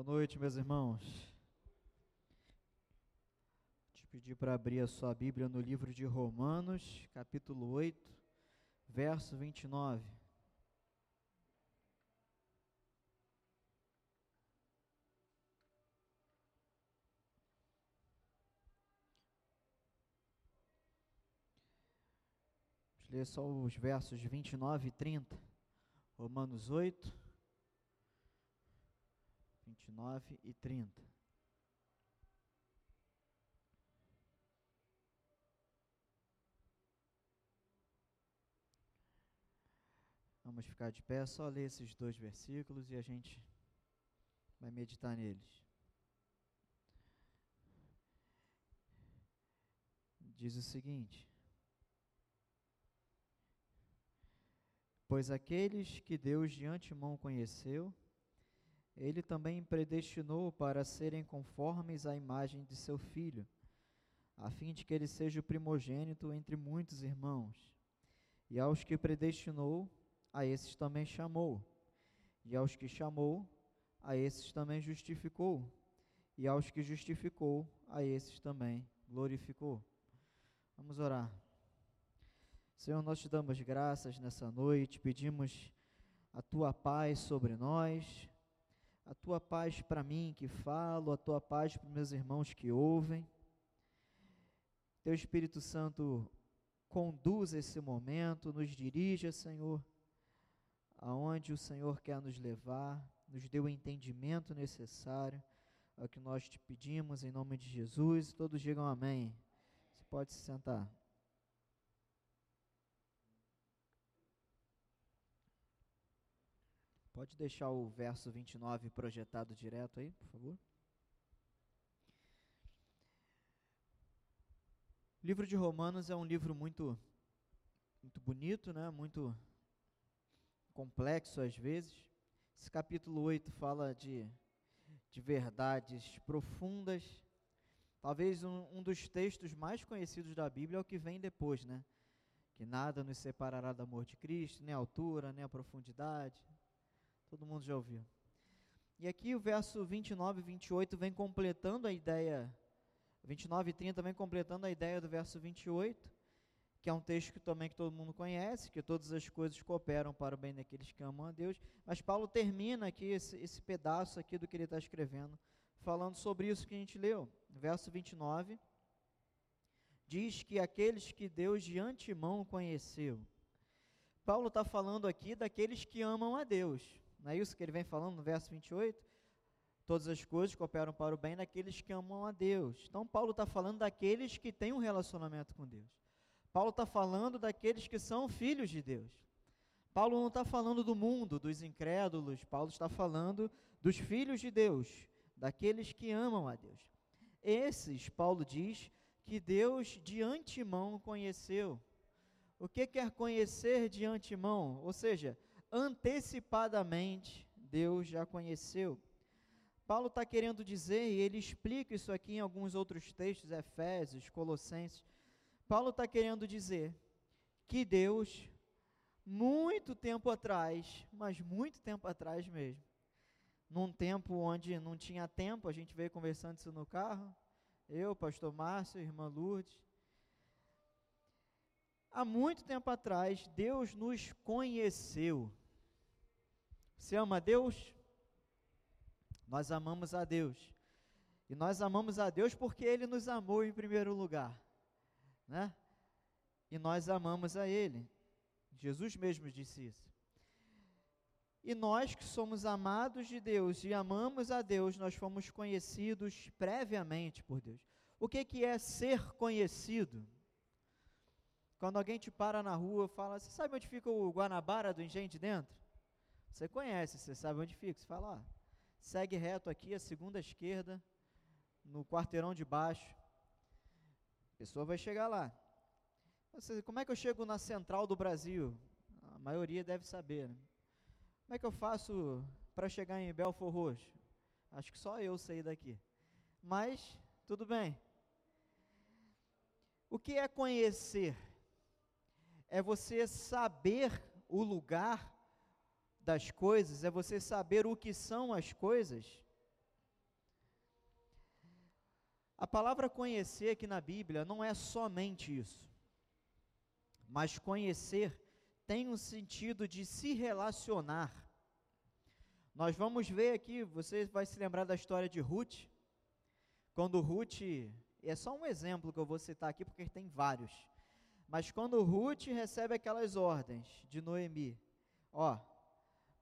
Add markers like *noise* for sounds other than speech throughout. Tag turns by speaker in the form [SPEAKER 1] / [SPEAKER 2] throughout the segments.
[SPEAKER 1] Boa noite, meus irmãos. Te pedir para abrir a sua Bíblia no livro de Romanos, capítulo 8, verso 29. Vamos ler só os versos 29 e 30. Romanos 8, 29 e 30. Vamos ficar de pé, só ler esses dois versículos e a gente vai meditar neles. Diz o seguinte: Pois aqueles que Deus de antemão conheceu, ele também predestinou para serem conformes à imagem de seu filho, a fim de que ele seja o primogênito entre muitos irmãos. E aos que predestinou, a esses também chamou. E aos que chamou, a esses também justificou. E aos que justificou, a esses também glorificou. Vamos orar. Senhor, nós te damos graças nessa noite, pedimos a tua paz sobre nós a tua paz para mim que falo, a tua paz para meus irmãos que ouvem. Teu Espírito Santo conduz esse momento, nos dirija, Senhor, aonde o Senhor quer nos levar, nos dê o entendimento necessário, é o que nós te pedimos em nome de Jesus. Todos digam amém. Você pode se sentar. Pode deixar o verso 29 projetado direto aí, por favor. O livro de Romanos é um livro muito muito bonito, né? Muito complexo às vezes. Esse capítulo 8 fala de, de verdades profundas. Talvez um, um dos textos mais conhecidos da Bíblia é o que vem depois, né? Que nada nos separará do amor de Cristo, nem a altura, nem a profundidade, Todo mundo já ouviu. E aqui o verso 29 e 28 vem completando a ideia, 29 e 30 vem completando a ideia do verso 28, que é um texto que também que todo mundo conhece, que todas as coisas cooperam para o bem daqueles que amam a Deus. Mas Paulo termina aqui esse, esse pedaço aqui do que ele está escrevendo, falando sobre isso que a gente leu. Verso 29 diz que aqueles que Deus de antemão conheceu. Paulo está falando aqui daqueles que amam a Deus. Não é isso que ele vem falando no verso 28? Todas as coisas cooperam para o bem daqueles que amam a Deus. Então, Paulo está falando daqueles que têm um relacionamento com Deus. Paulo está falando daqueles que são filhos de Deus. Paulo não está falando do mundo, dos incrédulos. Paulo está falando dos filhos de Deus, daqueles que amam a Deus. Esses, Paulo diz, que Deus de antemão conheceu. O que quer conhecer de antemão? Ou seja, antecipadamente Deus já conheceu. Paulo está querendo dizer, e ele explica isso aqui em alguns outros textos, Efésios, Colossenses. Paulo está querendo dizer que Deus, muito tempo atrás, mas muito tempo atrás mesmo, num tempo onde não tinha tempo, a gente veio conversando isso no carro, eu, pastor Márcio, irmã Lourdes, há muito tempo atrás, Deus nos conheceu. Você ama a Deus? Nós amamos a Deus. E nós amamos a Deus porque Ele nos amou em primeiro lugar, né? E nós amamos a Ele. Jesus mesmo disse isso. E nós que somos amados de Deus e amamos a Deus, nós fomos conhecidos previamente por Deus. O que, que é ser conhecido? Quando alguém te para na rua e fala, você sabe onde fica o Guanabara do Engenho de Dentro? Você conhece, você sabe onde fica. Você fala, ó, segue reto aqui, a segunda esquerda, no quarteirão de baixo. A pessoa vai chegar lá. Você, como é que eu chego na central do Brasil? A maioria deve saber. Né? Como é que eu faço para chegar em Belfor Roxo? Acho que só eu sei daqui. Mas, tudo bem. O que é conhecer? É você saber o lugar das coisas, é você saber o que são as coisas. A palavra conhecer aqui na Bíblia não é somente isso, mas conhecer tem um sentido de se relacionar. Nós vamos ver aqui, você vai se lembrar da história de Ruth, quando Ruth, é só um exemplo que eu vou citar aqui porque tem vários, mas quando Ruth recebe aquelas ordens de Noemi, ó,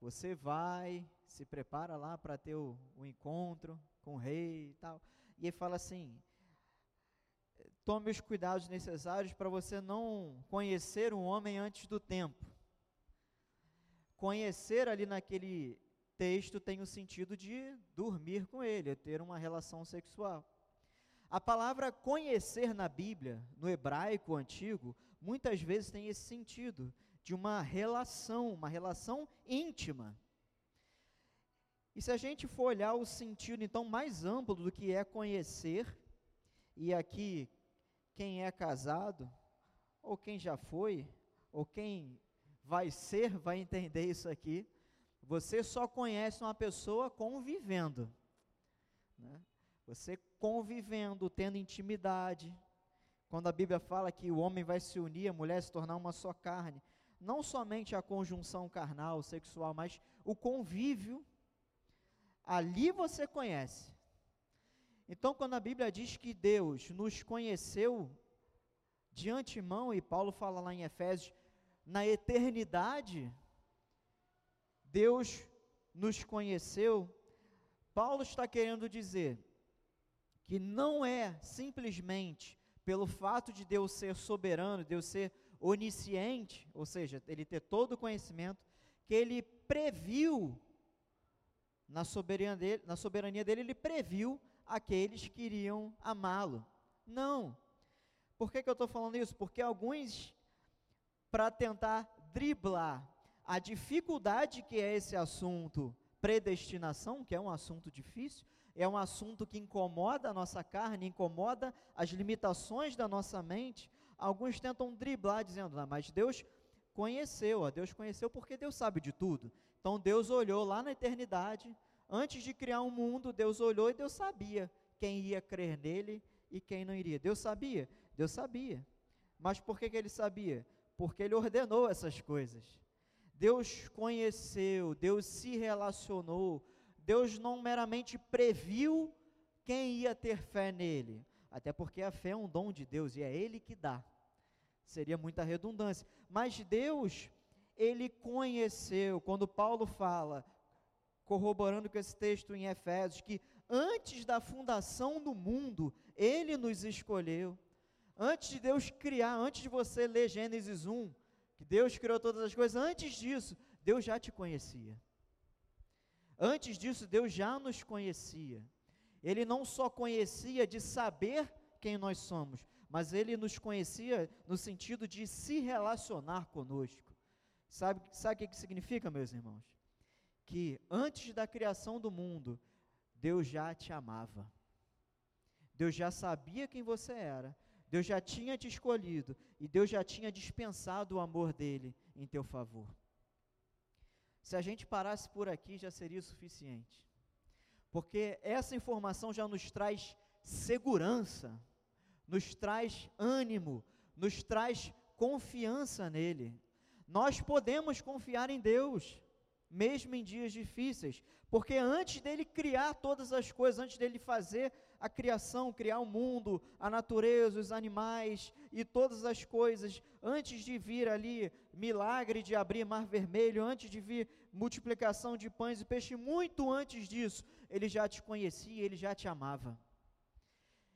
[SPEAKER 1] você vai, se prepara lá para ter o, o encontro com o rei e tal. E ele fala assim: tome os cuidados necessários para você não conhecer um homem antes do tempo. Conhecer ali naquele texto tem o sentido de dormir com ele, ter uma relação sexual. A palavra conhecer na Bíblia, no hebraico antigo, muitas vezes tem esse sentido de uma relação, uma relação íntima. E se a gente for olhar o sentido então mais amplo do que é conhecer, e aqui quem é casado, ou quem já foi, ou quem vai ser, vai entender isso aqui. Você só conhece uma pessoa convivendo. Né? Você convivendo, tendo intimidade. Quando a Bíblia fala que o homem vai se unir, a mulher se tornar uma só carne, não somente a conjunção carnal, sexual, mas o convívio ali você conhece. Então, quando a Bíblia diz que Deus nos conheceu de antemão, e Paulo fala lá em Efésios, na eternidade, Deus nos conheceu, Paulo está querendo dizer que não é simplesmente pelo fato de Deus ser soberano, Deus ser onisciente, ou seja, ele ter todo o conhecimento, que ele previu na soberania dele, na soberania dele ele previu aqueles que iriam amá-lo. Não. Por que, que eu estou falando isso? Porque alguns, para tentar driblar a dificuldade que é esse assunto predestinação, que é um assunto difícil, é um assunto que incomoda a nossa carne, incomoda as limitações da nossa mente. Alguns tentam driblar dizendo, ah, mas Deus conheceu, ó, Deus conheceu porque Deus sabe de tudo. Então Deus olhou lá na eternidade, antes de criar o um mundo, Deus olhou e Deus sabia quem ia crer nele e quem não iria. Deus sabia? Deus sabia. Mas por que, que ele sabia? Porque ele ordenou essas coisas. Deus conheceu, Deus se relacionou, Deus não meramente previu quem ia ter fé nele, até porque a fé é um dom de Deus e é Ele que dá. Seria muita redundância. Mas Deus ele conheceu, quando Paulo fala, corroborando com esse texto em Efésios, que antes da fundação do mundo, ele nos escolheu. Antes de Deus criar, antes de você ler Gênesis 1, que Deus criou todas as coisas, antes disso, Deus já te conhecia. Antes disso, Deus já nos conhecia. Ele não só conhecia de saber quem nós somos, mas ele nos conhecia no sentido de se relacionar conosco. Sabe, sabe o que significa, meus irmãos? Que antes da criação do mundo, Deus já te amava. Deus já sabia quem você era. Deus já tinha te escolhido. E Deus já tinha dispensado o amor dele em teu favor. Se a gente parasse por aqui, já seria o suficiente. Porque essa informação já nos traz segurança, nos traz ânimo, nos traz confiança nele. Nós podemos confiar em Deus, mesmo em dias difíceis, porque antes dele criar todas as coisas, antes dele fazer a criação, criar o mundo, a natureza, os animais e todas as coisas, antes de vir ali milagre de abrir mar vermelho, antes de vir multiplicação de pães e peixes, muito antes disso, ele já te conhecia, ele já te amava.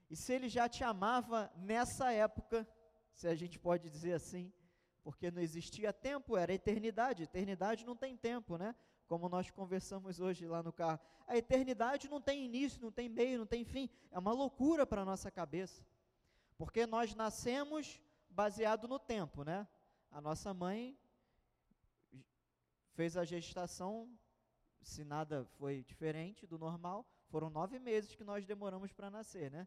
[SPEAKER 1] E se ele já te amava nessa época, se a gente pode dizer assim, porque não existia tempo, era eternidade. Eternidade não tem tempo, né? Como nós conversamos hoje lá no carro. A eternidade não tem início, não tem meio, não tem fim. É uma loucura para a nossa cabeça. Porque nós nascemos baseado no tempo, né? A nossa mãe fez a gestação, se nada foi diferente do normal, foram nove meses que nós demoramos para nascer, né?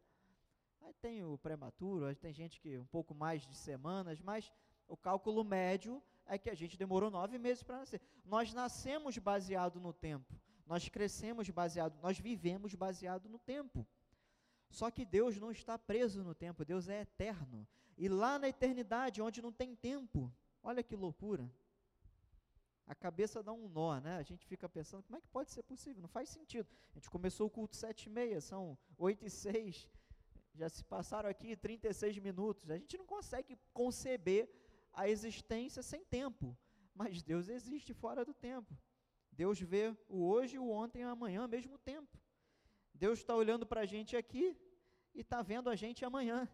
[SPEAKER 1] Aí tem o prematuro, aí tem gente que um pouco mais de semanas, mas o cálculo médio é que a gente demorou nove meses para nascer. Nós nascemos baseado no tempo. Nós crescemos baseado, nós vivemos baseado no tempo. Só que Deus não está preso no tempo, Deus é eterno. E lá na eternidade, onde não tem tempo, olha que loucura. A cabeça dá um nó, né? A gente fica pensando, como é que pode ser possível? Não faz sentido. A gente começou o culto sete e meia, são oito e seis, já se passaram aqui 36 minutos. A gente não consegue conceber a existência sem tempo, mas Deus existe fora do tempo. Deus vê o hoje, o ontem e o amanhã ao mesmo tempo. Deus está olhando para a gente aqui e está vendo a gente amanhã,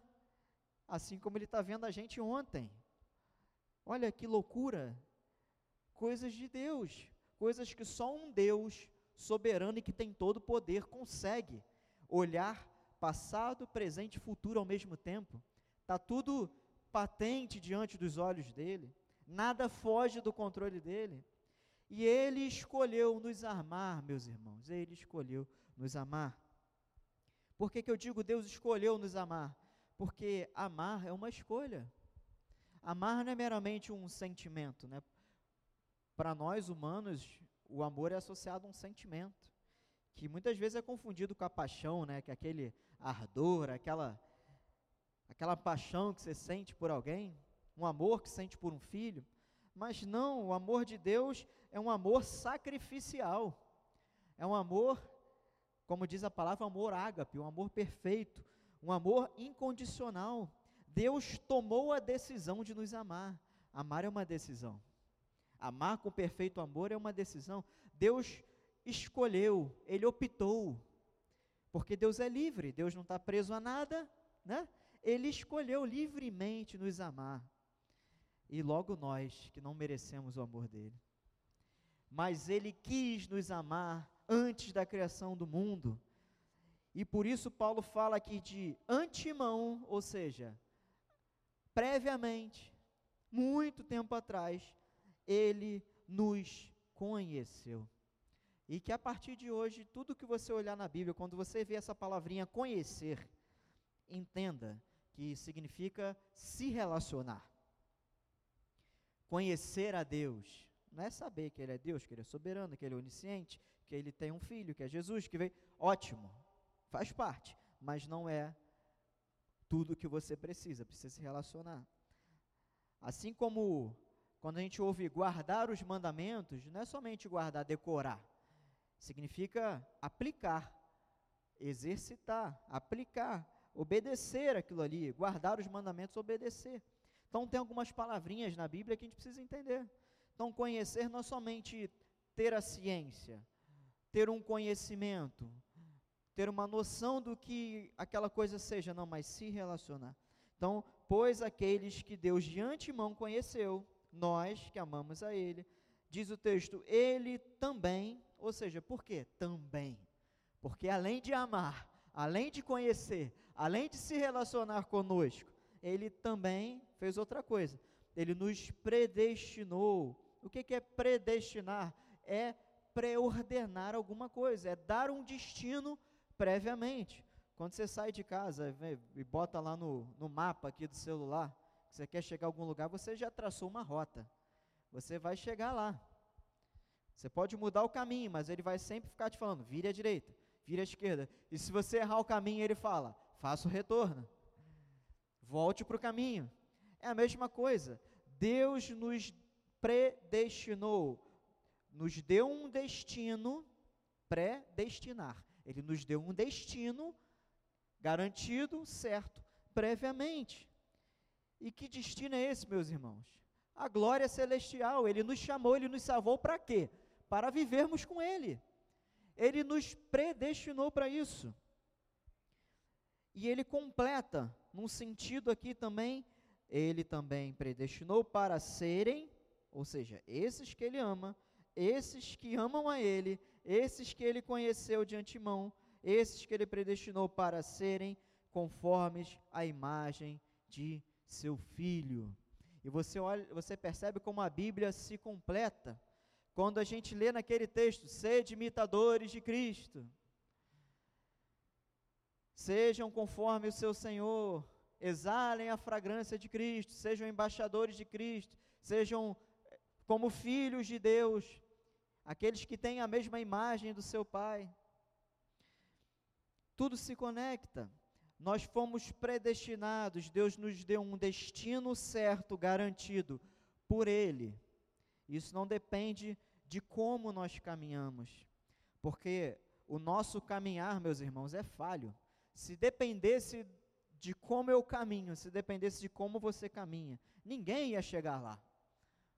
[SPEAKER 1] assim como Ele está vendo a gente ontem. Olha que loucura! Coisas de Deus, coisas que só um Deus soberano e que tem todo o poder consegue olhar passado, presente e futuro ao mesmo tempo. Está tudo patente diante dos olhos dele, nada foge do controle dele. E ele escolheu nos amar, meus irmãos, ele escolheu nos amar. Por que, que eu digo Deus escolheu nos amar? Porque amar é uma escolha. Amar não é meramente um sentimento, né? Para nós humanos, o amor é associado a um sentimento, que muitas vezes é confundido com a paixão, né? Que é aquele ardor, aquela aquela paixão que você sente por alguém, um amor que sente por um filho. Mas não, o amor de Deus é um amor sacrificial. É um amor, como diz a palavra, amor ágape, um amor perfeito, um amor incondicional. Deus tomou a decisão de nos amar. Amar é uma decisão. Amar com perfeito amor é uma decisão. Deus escolheu, Ele optou. Porque Deus é livre, Deus não está preso a nada, né? Ele escolheu livremente nos amar. E logo nós, que não merecemos o amor dele. Mas ele quis nos amar antes da criação do mundo. E por isso Paulo fala aqui de antemão, ou seja, previamente, muito tempo atrás, ele nos conheceu. E que a partir de hoje, tudo que você olhar na Bíblia, quando você vê essa palavrinha conhecer, entenda que significa se relacionar. Conhecer a Deus não é saber que Ele é Deus, que Ele é soberano, que Ele é onisciente, que Ele tem um filho, que é Jesus, que veio. Ótimo, faz parte, mas não é tudo que você precisa, precisa se relacionar. Assim como quando a gente ouve guardar os mandamentos, não é somente guardar, decorar. Significa aplicar, exercitar, aplicar, obedecer aquilo ali, guardar os mandamentos, obedecer. Então tem algumas palavrinhas na Bíblia que a gente precisa entender. Então conhecer não é somente ter a ciência, ter um conhecimento, ter uma noção do que aquela coisa seja, não, mas se relacionar. Então, pois aqueles que Deus de antemão conheceu, nós que amamos a Ele, diz o texto, Ele também, ou seja, por quê? Também. Porque além de amar, além de conhecer, além de se relacionar conosco, Ele também fez outra coisa. Ele nos predestinou. O que, é predestinar? É preordenar alguma coisa, é dar um destino previamente. Quando você sai de casa e bota lá no, no mapa aqui do celular, você quer chegar a algum lugar, você já traçou uma rota. Você vai chegar lá. Você pode mudar o caminho, mas ele vai sempre ficar te falando, vire à direita, vire à esquerda. E se você errar o caminho, ele fala, faça o retorno. Volte para o caminho. É a mesma coisa. Deus nos predestinou, nos deu um destino, predestinar. Ele nos deu um destino garantido, certo, previamente. E que destino é esse, meus irmãos? A glória celestial. Ele nos chamou, ele nos salvou para quê? Para vivermos com Ele. Ele nos predestinou para isso. E ele completa, num sentido aqui também, ele também predestinou para serem, ou seja, esses que ele ama, esses que amam a ele, esses que ele conheceu de antemão, esses que ele predestinou para serem conformes à imagem de seu filho. E você olha, você percebe como a Bíblia se completa quando a gente lê naquele texto: sede imitadores de Cristo. Sejam conforme o seu Senhor, exalem a fragrância de Cristo, sejam embaixadores de Cristo, sejam eh, como filhos de Deus, aqueles que têm a mesma imagem do seu Pai tudo se conecta. Nós fomos predestinados, Deus nos deu um destino certo, garantido por Ele. Isso não depende de como nós caminhamos, porque o nosso caminhar, meus irmãos, é falho. Se dependesse de como eu caminho, se dependesse de como você caminha, ninguém ia chegar lá.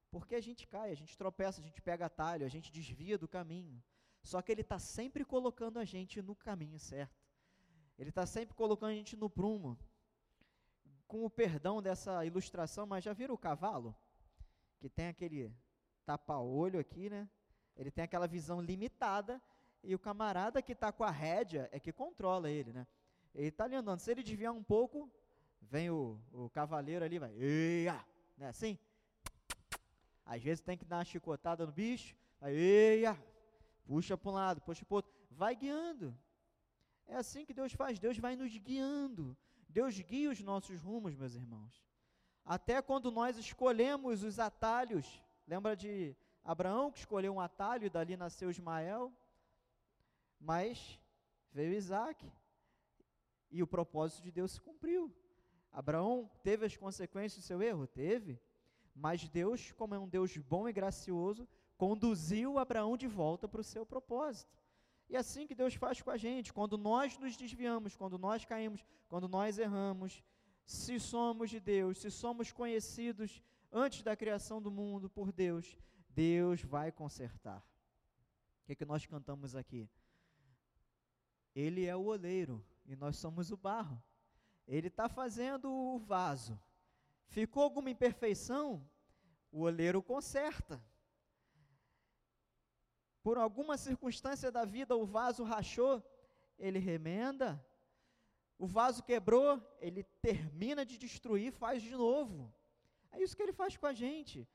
[SPEAKER 1] Porque a gente cai, a gente tropeça, a gente pega atalho, a gente desvia do caminho. Só que Ele está sempre colocando a gente no caminho certo. Ele está sempre colocando a gente no prumo. Com o perdão dessa ilustração, mas já viram o cavalo? Que tem aquele tapa-olho aqui, né? Ele tem aquela visão limitada e o camarada que está com a rédea é que controla ele, né? Ele está ali andando. Se ele desviar um pouco, vem o, o cavaleiro ali, vai, eia, né? Assim. Às vezes tem que dar uma chicotada no bicho, vai, eia, puxa para um lado, puxa para o outro, vai guiando. É assim que Deus faz, Deus vai nos guiando. Deus guia os nossos rumos, meus irmãos. Até quando nós escolhemos os atalhos, lembra de Abraão que escolheu um atalho e dali nasceu Ismael? Mas veio Isaac e o propósito de Deus se cumpriu. Abraão teve as consequências do seu erro? Teve. Mas Deus, como é um Deus bom e gracioso, conduziu Abraão de volta para o seu propósito. E é assim que Deus faz com a gente, quando nós nos desviamos, quando nós caímos, quando nós erramos, se somos de Deus, se somos conhecidos antes da criação do mundo por Deus, Deus vai consertar. O que, é que nós cantamos aqui? Ele é o oleiro e nós somos o barro. Ele está fazendo o vaso. Ficou alguma imperfeição? O oleiro conserta. Por alguma circunstância da vida o vaso rachou, ele remenda. O vaso quebrou, ele termina de destruir, faz de novo. É isso que ele faz com a gente.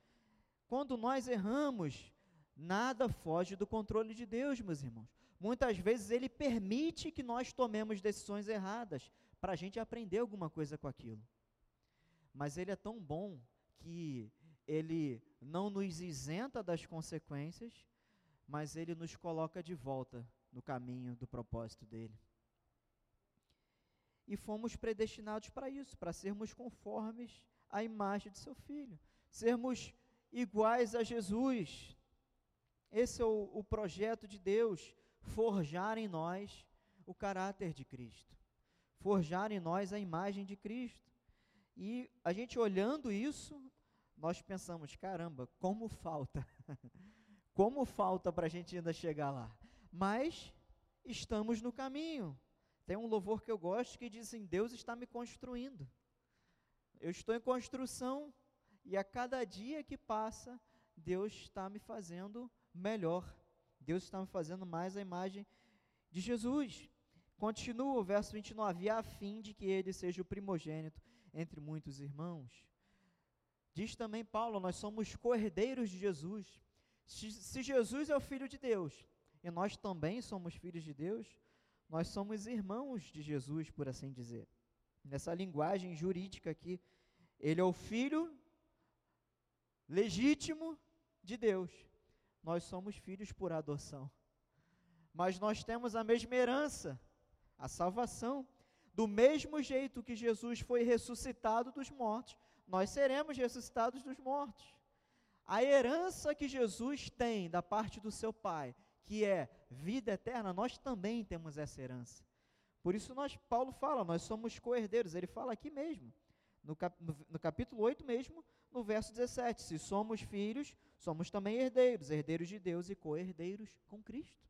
[SPEAKER 1] Quando nós erramos, nada foge do controle de Deus, meus irmãos. Muitas vezes ele permite que nós tomemos decisões erradas para a gente aprender alguma coisa com aquilo. Mas ele é tão bom que ele não nos isenta das consequências, mas ele nos coloca de volta no caminho do propósito dele. E fomos predestinados para isso, para sermos conformes à imagem de seu filho, sermos iguais a Jesus. Esse é o, o projeto de Deus forjar em nós o caráter de Cristo, forjar em nós a imagem de Cristo. E a gente olhando isso, nós pensamos: caramba, como falta, *laughs* como falta para a gente ainda chegar lá. Mas estamos no caminho. Tem um louvor que eu gosto que diz assim: Deus está me construindo. Eu estou em construção e a cada dia que passa, Deus está me fazendo melhor. Deus está me fazendo mais a imagem de Jesus. Continua o verso 29, a fim de que ele seja o primogênito entre muitos irmãos. Diz também Paulo, nós somos cordeiros de Jesus. Se, Jesus é o Filho de Deus e nós também somos filhos de Deus, nós somos irmãos de Jesus, por assim dizer. Nessa linguagem jurídica aqui, ele é o Filho legítimo de Deus nós somos filhos por adoção. Mas nós temos a mesma herança, a salvação. Do mesmo jeito que Jesus foi ressuscitado dos mortos, nós seremos ressuscitados dos mortos. A herança que Jesus tem da parte do seu Pai, que é vida eterna, nós também temos essa herança. Por isso nós, Paulo fala, nós somos co-herdeiros. Ele fala aqui mesmo, no, cap, no, no capítulo 8 mesmo, no verso 17: Se somos filhos, somos também herdeiros, herdeiros de Deus e co-herdeiros com Cristo.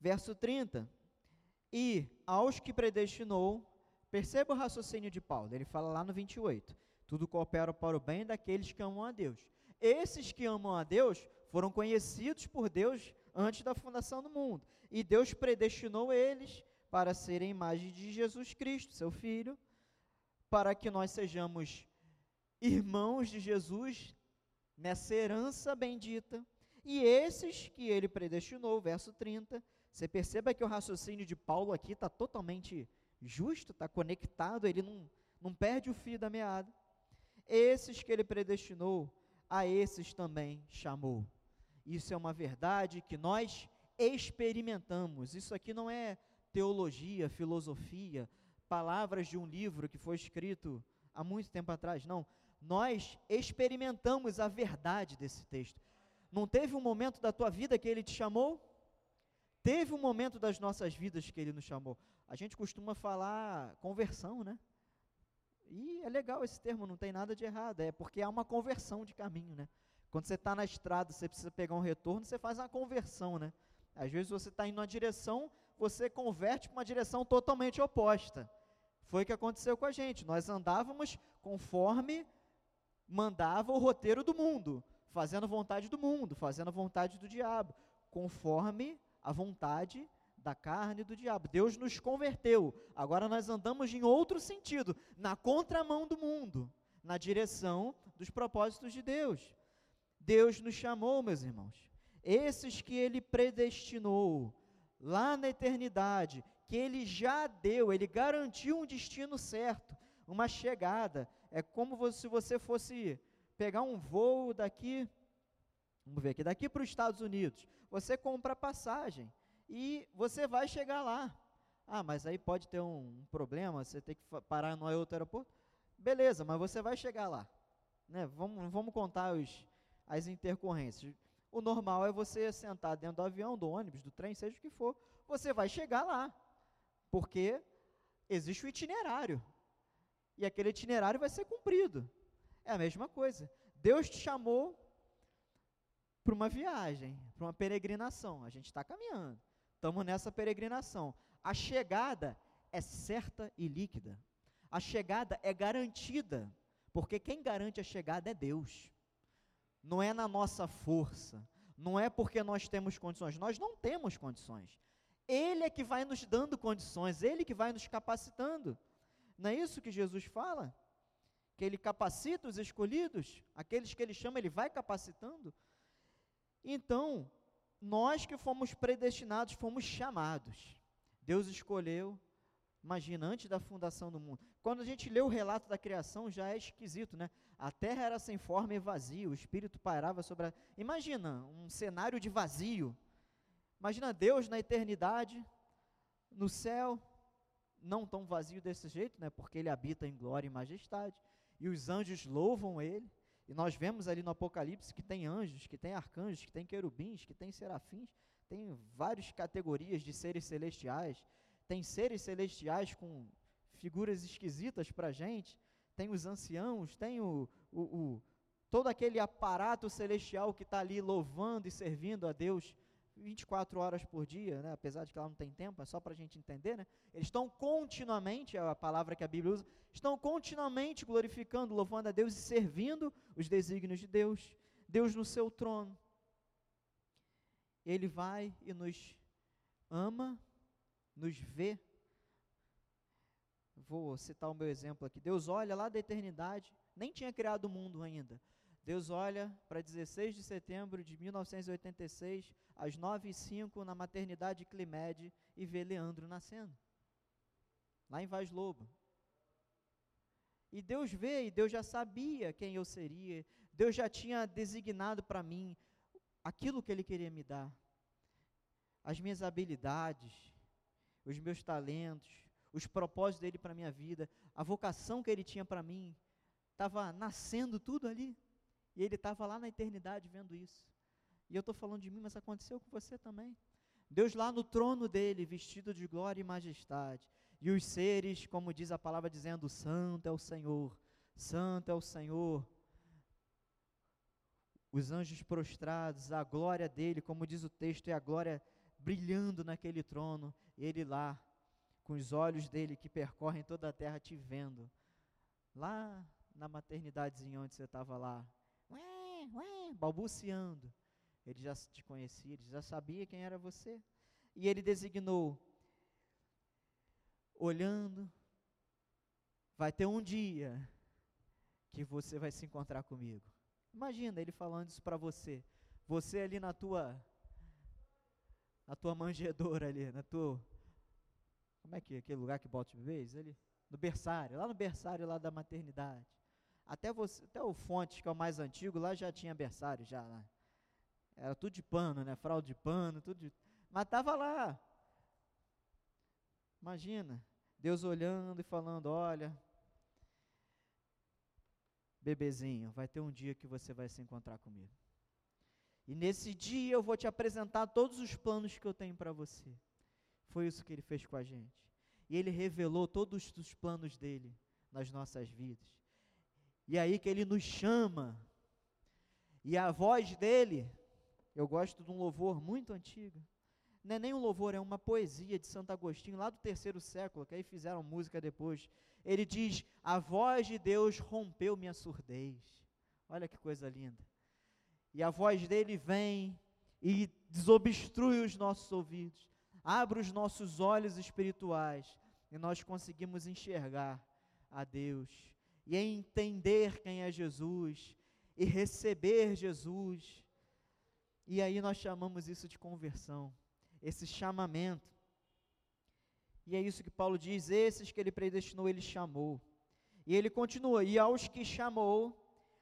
[SPEAKER 1] Verso 30: E aos que predestinou, perceba o raciocínio de Paulo, ele fala lá no 28. Tudo coopera para o bem daqueles que amam a Deus. Esses que amam a Deus foram conhecidos por Deus antes da fundação do mundo. E Deus predestinou eles para serem imagem de Jesus Cristo, seu Filho, para que nós sejamos irmãos de Jesus nessa herança bendita. E esses que ele predestinou, verso 30, você perceba que o raciocínio de Paulo aqui está totalmente justo, está conectado, ele não, não perde o fio da meada. Esses que ele predestinou, a esses também chamou. Isso é uma verdade que nós experimentamos. Isso aqui não é teologia, filosofia, palavras de um livro que foi escrito há muito tempo atrás. Não. Nós experimentamos a verdade desse texto. Não teve um momento da tua vida que ele te chamou? Teve um momento das nossas vidas que ele nos chamou. A gente costuma falar conversão, né? E é legal esse termo, não tem nada de errado, é porque há uma conversão de caminho, né? Quando você está na estrada, você precisa pegar um retorno, você faz uma conversão, né? Às vezes você está indo numa direção, você converte para uma direção totalmente oposta. Foi o que aconteceu com a gente. Nós andávamos conforme mandava o roteiro do mundo, fazendo vontade do mundo, fazendo a vontade do diabo, conforme a vontade da carne e do diabo. Deus nos converteu. Agora nós andamos em outro sentido, na contramão do mundo, na direção dos propósitos de Deus. Deus nos chamou, meus irmãos. Esses que ele predestinou lá na eternidade, que ele já deu, ele garantiu um destino certo, uma chegada. É como se você fosse pegar um voo daqui, vamos ver aqui, daqui para os Estados Unidos. Você compra passagem e você vai chegar lá. Ah, mas aí pode ter um problema, você tem que parar no outro aeroporto. Beleza, mas você vai chegar lá. Né? Vamos, vamos contar os, as intercorrências. O normal é você sentar dentro do avião, do ônibus, do trem, seja o que for. Você vai chegar lá. Porque existe o itinerário. E aquele itinerário vai ser cumprido. É a mesma coisa. Deus te chamou para uma viagem, para uma peregrinação. A gente está caminhando. Estamos nessa peregrinação. A chegada é certa e líquida. A chegada é garantida, porque quem garante a chegada é Deus. Não é na nossa força, não é porque nós temos condições. Nós não temos condições. Ele é que vai nos dando condições, ele que vai nos capacitando. Não é isso que Jesus fala? Que ele capacita os escolhidos, aqueles que ele chama, ele vai capacitando. Então, nós que fomos predestinados, fomos chamados. Deus escolheu, imagina, antes da fundação do mundo. Quando a gente lê o relato da criação, já é esquisito, né? A terra era sem forma e vazia, o espírito pairava sobre a. Imagina, um cenário de vazio. Imagina Deus na eternidade, no céu, não tão vazio desse jeito, né? Porque ele habita em glória e majestade, e os anjos louvam ele. E nós vemos ali no Apocalipse que tem anjos, que tem arcanjos, que tem querubins, que tem serafins, tem várias categorias de seres celestiais. Tem seres celestiais com figuras esquisitas para a gente. Tem os anciãos, tem o, o, o todo aquele aparato celestial que está ali louvando e servindo a Deus 24 horas por dia, né? apesar de que ela não tem tempo, é só para a gente entender, né? eles estão continuamente, é a palavra que a Bíblia usa, estão continuamente glorificando, louvando a Deus e servindo os desígnios de Deus, Deus no seu trono. Ele vai e nos ama, nos vê. Vou citar o meu exemplo aqui. Deus olha lá da eternidade, nem tinha criado o mundo ainda. Deus olha para 16 de setembro de 1986, às 9 e 05 na maternidade Climed, e vê Leandro nascendo. Lá em Vaz Lobo. E Deus vê, e Deus já sabia quem eu seria, Deus já tinha designado para mim aquilo que Ele queria me dar, as minhas habilidades, os meus talentos, os propósitos dele para minha vida, a vocação que Ele tinha para mim, estava nascendo tudo ali. E ele estava lá na eternidade vendo isso. E eu estou falando de mim, mas aconteceu com você também. Deus lá no trono dele, vestido de glória e majestade. E os seres, como diz a palavra, dizendo: Santo é o Senhor, Santo é o Senhor. Os anjos prostrados, a glória dele, como diz o texto, é a glória brilhando naquele trono. Ele lá, com os olhos dele que percorrem toda a terra, te vendo. Lá na maternidadezinha onde você estava lá, ué, balbuciando. Ele já te conhecia, ele já sabia quem era você. E ele designou, olhando, vai ter um dia que você vai se encontrar comigo. Imagina ele falando isso para você. Você ali na tua na tua manjedoura ali, na tua como é que é aquele lugar que bota os bebês ali? No berçário, lá no berçário lá da maternidade. Até, você, até o Fontes, que é o mais antigo, lá já tinha berçário, já lá. Era tudo de pano, né? Fralda de pano, tudo de... Mas estava lá. Imagina, Deus olhando e falando: Olha, bebezinho, vai ter um dia que você vai se encontrar comigo. E nesse dia eu vou te apresentar todos os planos que eu tenho para você. Foi isso que ele fez com a gente. E ele revelou todos os planos dele nas nossas vidas. E é aí que ele nos chama. E a voz dele, eu gosto de um louvor muito antigo. Não é nem um louvor, é uma poesia de Santo Agostinho, lá do terceiro século, que aí fizeram música depois. Ele diz: A voz de Deus rompeu minha surdez. Olha que coisa linda. E a voz dele vem e desobstrui os nossos ouvidos, abre os nossos olhos espirituais, e nós conseguimos enxergar a Deus e entender quem é Jesus e receber Jesus. E aí nós chamamos isso de conversão, esse chamamento. E é isso que Paulo diz: esses que ele predestinou, ele chamou. E ele continua: e aos que chamou,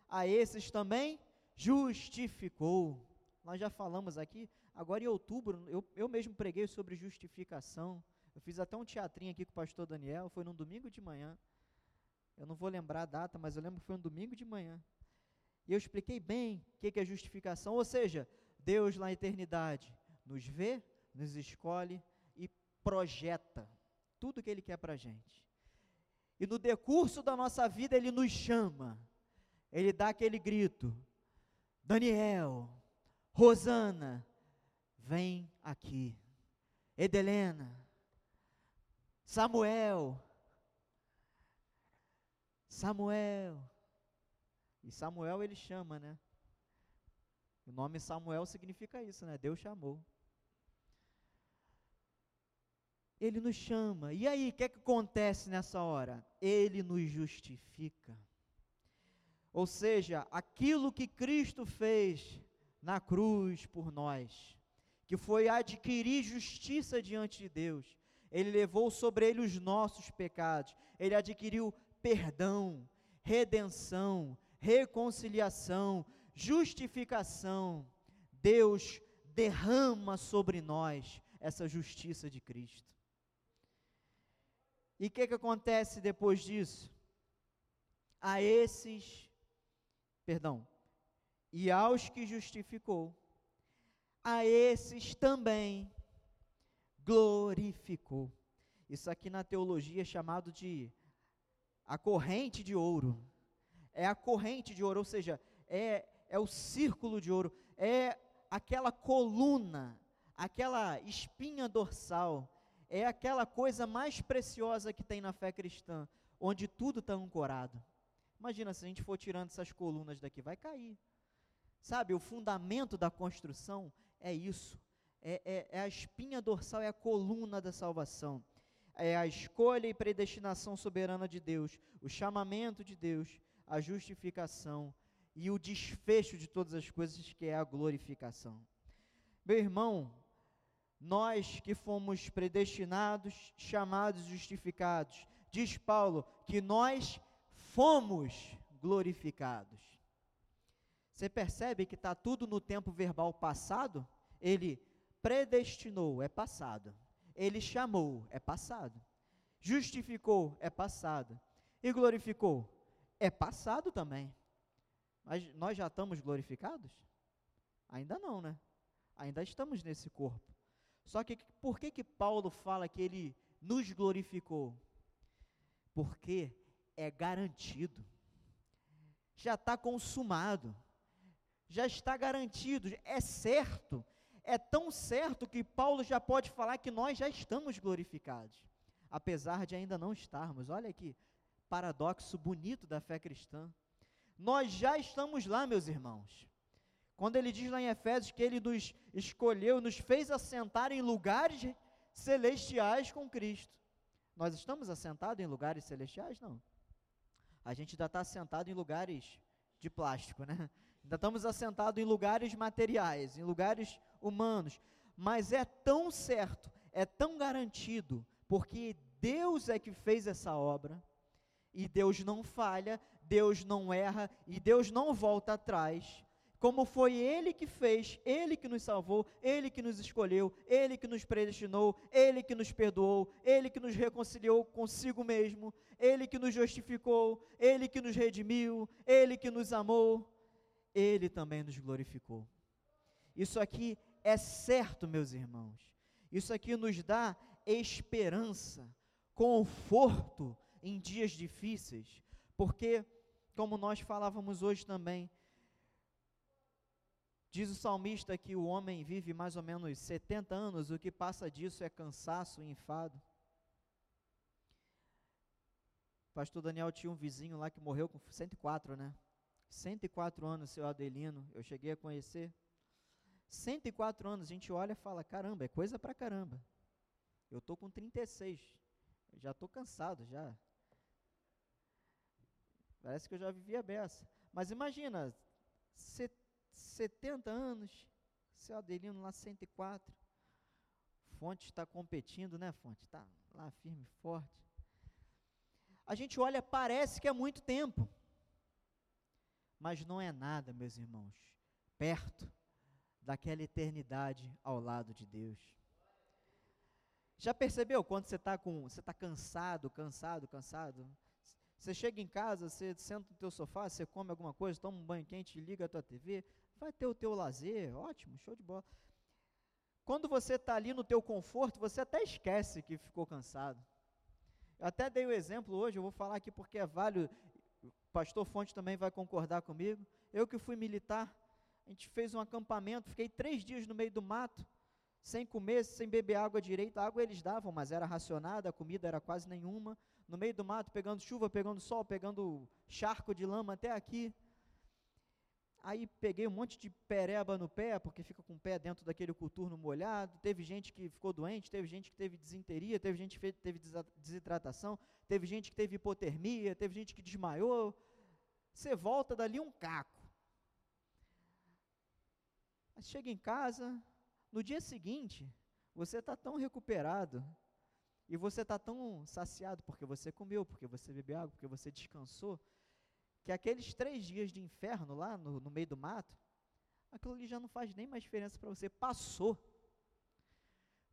[SPEAKER 1] a esses também justificou. Nós já falamos aqui, agora em outubro, eu, eu mesmo preguei sobre justificação. Eu fiz até um teatrinho aqui com o pastor Daniel, foi num domingo de manhã. Eu não vou lembrar a data, mas eu lembro que foi um domingo de manhã. E eu expliquei bem o que, que é justificação, ou seja, Deus na eternidade nos vê, nos escolhe e projeta tudo que Ele quer para a gente. E no decurso da nossa vida Ele nos chama, Ele dá aquele grito: Daniel, Rosana, vem aqui. Edelena, Samuel, Samuel. E Samuel ele chama, né? O nome Samuel significa isso, né? Deus chamou. Ele nos chama. E aí, o que, é que acontece nessa hora? Ele nos justifica. Ou seja, aquilo que Cristo fez na cruz por nós, que foi adquirir justiça diante de Deus, ele levou sobre ele os nossos pecados, ele adquiriu perdão, redenção, reconciliação, justificação. Deus derrama sobre nós essa justiça de Cristo. E o que, que acontece depois disso? A esses, perdão, e aos que justificou, a esses também glorificou. Isso aqui na teologia é chamado de a corrente de ouro. É a corrente de ouro, ou seja, é, é o círculo de ouro, é aquela coluna, aquela espinha dorsal, é aquela coisa mais preciosa que tem na fé cristã, onde tudo está ancorado. Imagina se a gente for tirando essas colunas daqui, vai cair. Sabe, o fundamento da construção é isso. É, é, é, a espinha dorsal, é a coluna da salvação. É a escolha e predestinação soberana de Deus, o chamamento de Deus, a justificação e o desfecho de todas as coisas, que é a glorificação. Meu irmão, nós que fomos predestinados, chamados, justificados, diz Paulo que nós fomos glorificados. Você percebe que está tudo no tempo verbal passado? Ele predestinou, é passado. Ele chamou, é passado. Justificou, é passado. E glorificou, é passado também. Mas nós já estamos glorificados? Ainda não, né? Ainda estamos nesse corpo. Só que por que que Paulo fala que ele nos glorificou? Porque é garantido. Já está consumado. Já está garantido, é certo. É tão certo que Paulo já pode falar que nós já estamos glorificados, apesar de ainda não estarmos. Olha que paradoxo bonito da fé cristã. Nós já estamos lá, meus irmãos. Quando ele diz lá em Efésios que ele nos escolheu, nos fez assentar em lugares celestiais com Cristo. Nós estamos assentados em lugares celestiais? Não. A gente ainda está assentado em lugares de plástico, né? Ainda estamos assentados em lugares materiais, em lugares humanos. Mas é tão certo, é tão garantido, porque Deus é que fez essa obra, e Deus não falha, Deus não erra, e Deus não volta atrás como foi Ele que fez, Ele que nos salvou, Ele que nos escolheu, Ele que nos predestinou, Ele que nos perdoou, Ele que nos reconciliou consigo mesmo, Ele que nos justificou, Ele que nos redimiu, Ele que nos amou, Ele também nos glorificou. Isso aqui é certo, meus irmãos. Isso aqui nos dá esperança, conforto em dias difíceis, porque, como nós falávamos hoje também, diz o salmista que o homem vive mais ou menos 70 anos, o que passa disso é cansaço e enfado. Pastor Daniel tinha um vizinho lá que morreu com 104, né? 104 anos, seu Adelino, eu cheguei a conhecer. 104 anos, a gente olha e fala: caramba, é coisa pra caramba. Eu tô com 36, já tô cansado já. Parece que eu já vivia beça. Mas imagina, 70 anos, seu Adelino lá 104. Fonte está competindo, né, Fonte? Está lá firme forte. A gente olha, parece que é muito tempo. Mas não é nada, meus irmãos, perto daquela eternidade ao lado de Deus. Já percebeu quando você está com, você está cansado, cansado, cansado? Você chega em casa, você senta no teu sofá, você come alguma coisa, toma um banho quente, liga a tua TV, vai ter o teu lazer, ótimo, show de bola. Quando você está ali no teu conforto, você até esquece que ficou cansado. Eu até dei o exemplo hoje, eu vou falar aqui porque é válido, o pastor Fonte também vai concordar comigo. Eu que fui militar, a gente fez um acampamento, fiquei três dias no meio do mato, sem comer, sem beber água direito. A água eles davam, mas era racionada, a comida era quase nenhuma. No meio do mato, pegando chuva, pegando sol, pegando charco de lama até aqui. Aí peguei um monte de pereba no pé, porque fica com o pé dentro daquele coturno molhado. Teve gente que ficou doente, teve gente que teve desinteria, teve gente que teve desidratação, teve gente que teve hipotermia, teve gente que desmaiou. Você volta dali um caco. Chega em casa, no dia seguinte, você está tão recuperado e você está tão saciado porque você comeu, porque você bebeu água, porque você descansou, que aqueles três dias de inferno lá no, no meio do mato, aquilo ali já não faz nem mais diferença para você, passou.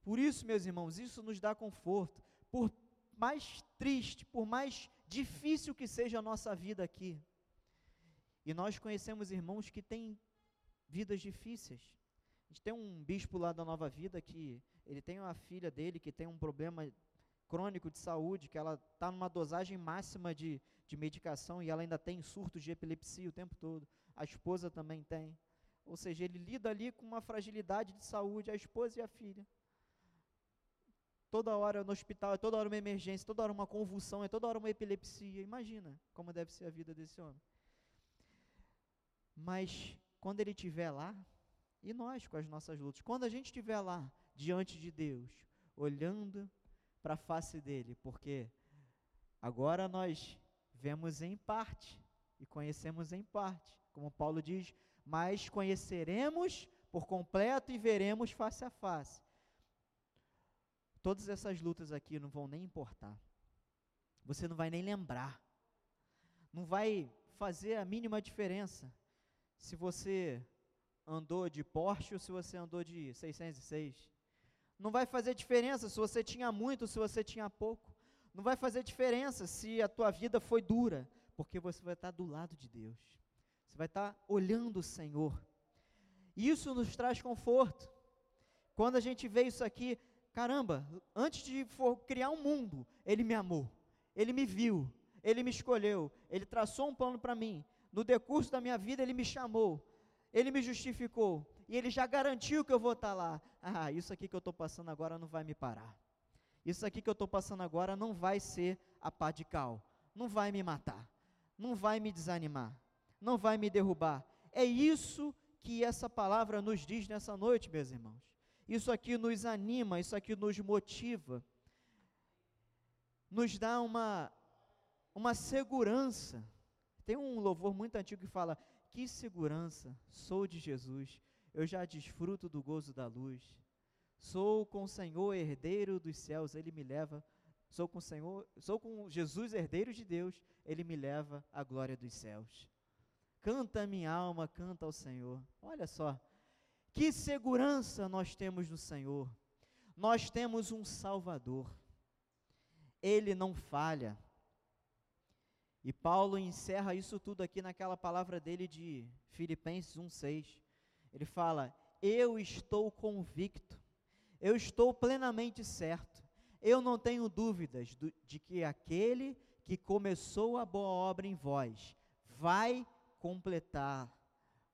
[SPEAKER 1] Por isso, meus irmãos, isso nos dá conforto. Por mais triste, por mais difícil que seja a nossa vida aqui. E nós conhecemos irmãos que têm vidas difíceis. A gente tem um bispo lá da Nova Vida que ele tem uma filha dele que tem um problema crônico de saúde, que ela está numa dosagem máxima de, de medicação e ela ainda tem surtos de epilepsia o tempo todo. A esposa também tem. Ou seja, ele lida ali com uma fragilidade de saúde, a esposa e a filha. Toda hora no hospital, é toda hora uma emergência, toda hora uma convulsão, é toda hora uma epilepsia. Imagina como deve ser a vida desse homem. Mas quando ele estiver lá, e nós com as nossas lutas, quando a gente estiver lá diante de Deus, olhando para a face dele, porque agora nós vemos em parte e conhecemos em parte, como Paulo diz, mas conheceremos por completo e veremos face a face. Todas essas lutas aqui não vão nem importar. Você não vai nem lembrar. Não vai fazer a mínima diferença se você andou de Porsche ou se você andou de 606. Não vai fazer diferença se você tinha muito ou se você tinha pouco. Não vai fazer diferença se a tua vida foi dura, porque você vai estar do lado de Deus. Você vai estar olhando o Senhor. Isso nos traz conforto. Quando a gente vê isso aqui, caramba, antes de criar um mundo, Ele me amou, Ele me viu, Ele me escolheu, Ele traçou um plano para mim. No decurso da minha vida, Ele me chamou, Ele me justificou, e Ele já garantiu que eu vou estar lá. Ah, isso aqui que eu estou passando agora não vai me parar. Isso aqui que eu estou passando agora não vai ser a pá de cal. Não vai me matar. Não vai me desanimar. Não vai me derrubar. É isso que essa palavra nos diz nessa noite, meus irmãos. Isso aqui nos anima, isso aqui nos motiva, nos dá uma, uma segurança. Tem um louvor muito antigo que fala: Que segurança, sou de Jesus, eu já desfruto do gozo da luz. Sou com o Senhor herdeiro dos céus, ele me leva. Sou com o Senhor, sou com Jesus herdeiro de Deus, ele me leva à glória dos céus. Canta minha alma, canta ao Senhor. Olha só, que segurança nós temos no Senhor. Nós temos um Salvador. Ele não falha. E Paulo encerra isso tudo aqui naquela palavra dele de Filipenses 1:6. Ele fala: "Eu estou convicto, eu estou plenamente certo, eu não tenho dúvidas do, de que aquele que começou a boa obra em vós vai completar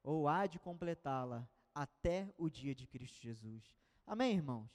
[SPEAKER 1] ou há de completá-la até o dia de Cristo Jesus." Amém, irmãos.